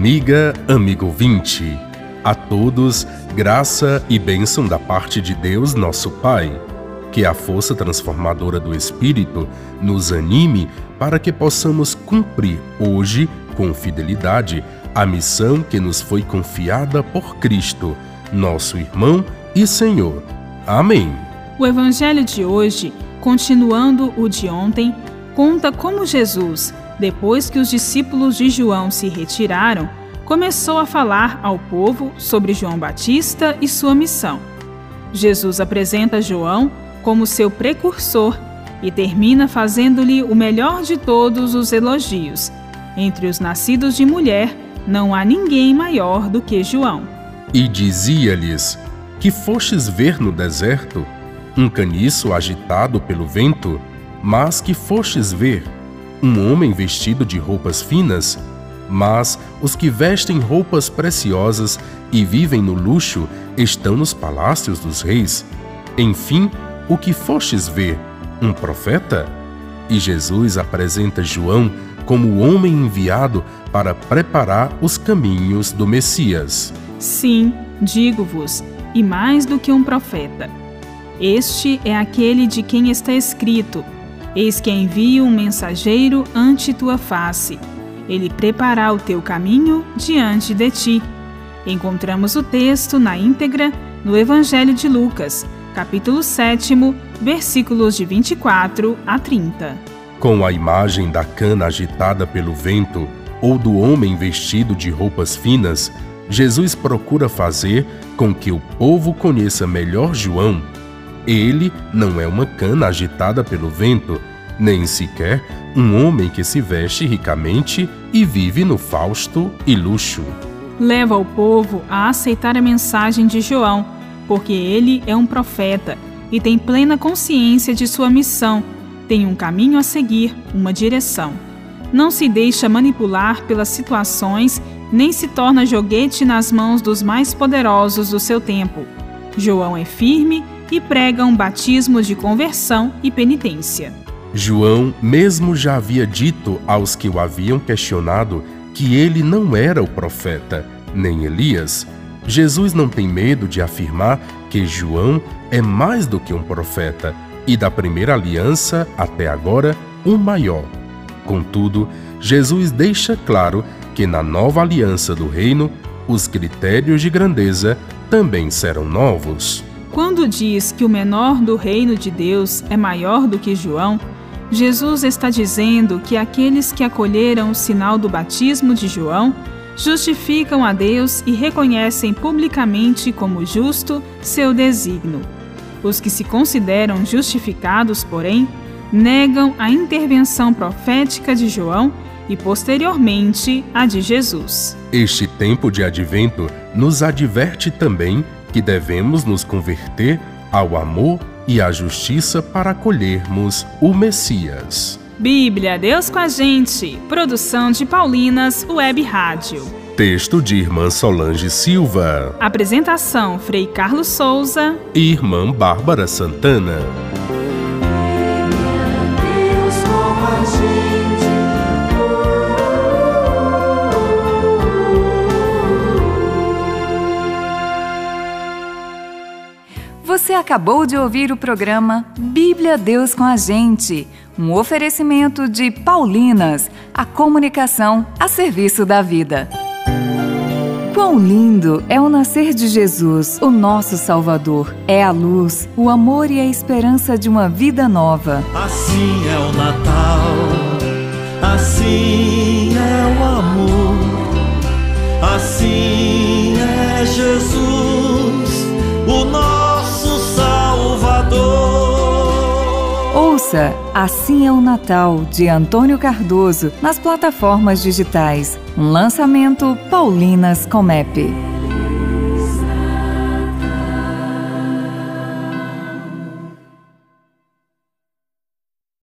Amiga, amigo ouvinte, a todos, graça e bênção da parte de Deus, nosso Pai. Que a força transformadora do Espírito nos anime para que possamos cumprir hoje, com fidelidade, a missão que nos foi confiada por Cristo, nosso irmão e Senhor. Amém. O Evangelho de hoje, continuando o de ontem, conta como Jesus, depois que os discípulos de João se retiraram, começou a falar ao povo sobre João Batista e sua missão. Jesus apresenta João como seu precursor e termina fazendo-lhe o melhor de todos os elogios. Entre os nascidos de mulher, não há ninguém maior do que João. E dizia-lhes: Que fostes ver no deserto? Um caniço agitado pelo vento? Mas que fostes ver? Um homem vestido de roupas finas? Mas os que vestem roupas preciosas e vivem no luxo estão nos palácios dos reis. Enfim, o que fostes ver? Um profeta? E Jesus apresenta João como o homem enviado para preparar os caminhos do Messias. Sim, digo-vos, e mais do que um profeta. Este é aquele de quem está escrito: Eis que envio um mensageiro ante tua face. Ele preparará o teu caminho diante de ti. Encontramos o texto na íntegra no Evangelho de Lucas, capítulo 7, versículos de 24 a 30. Com a imagem da cana agitada pelo vento ou do homem vestido de roupas finas, Jesus procura fazer com que o povo conheça melhor João. Ele não é uma cana agitada pelo vento, nem sequer um homem que se veste ricamente e vive no fausto e luxo. Leva o povo a aceitar a mensagem de João, porque ele é um profeta e tem plena consciência de sua missão, tem um caminho a seguir, uma direção. Não se deixa manipular pelas situações, nem se torna joguete nas mãos dos mais poderosos do seu tempo. João é firme e prega um batismo de conversão e penitência. João mesmo já havia dito aos que o haviam questionado que ele não era o profeta, nem Elias. Jesus não tem medo de afirmar que João é mais do que um profeta e da primeira aliança até agora o maior. Contudo, Jesus deixa claro que na nova aliança do reino, os critérios de grandeza também serão novos. Quando diz que o menor do reino de Deus é maior do que João, Jesus está dizendo que aqueles que acolheram o sinal do batismo de João justificam a Deus e reconhecem publicamente como justo seu desígnio. Os que se consideram justificados, porém, negam a intervenção profética de João e, posteriormente, a de Jesus. Este tempo de advento nos adverte também que devemos nos converter ao amor e à justiça para acolhermos o Messias. Bíblia, Deus com a gente. Produção de Paulinas Web Rádio. Texto de Irmã Solange Silva. Apresentação: Frei Carlos Souza e Irmã Bárbara Santana. Você acabou de ouvir o programa Bíblia Deus com a Gente, um oferecimento de Paulinas, a comunicação a serviço da vida. Quão lindo é o nascer de Jesus, o nosso Salvador. É a luz, o amor e a esperança de uma vida nova. Assim é o Natal, assim é o amor, assim Ouça Assim é o Natal, de Antônio Cardoso, nas plataformas digitais. Um lançamento Paulinas Comep.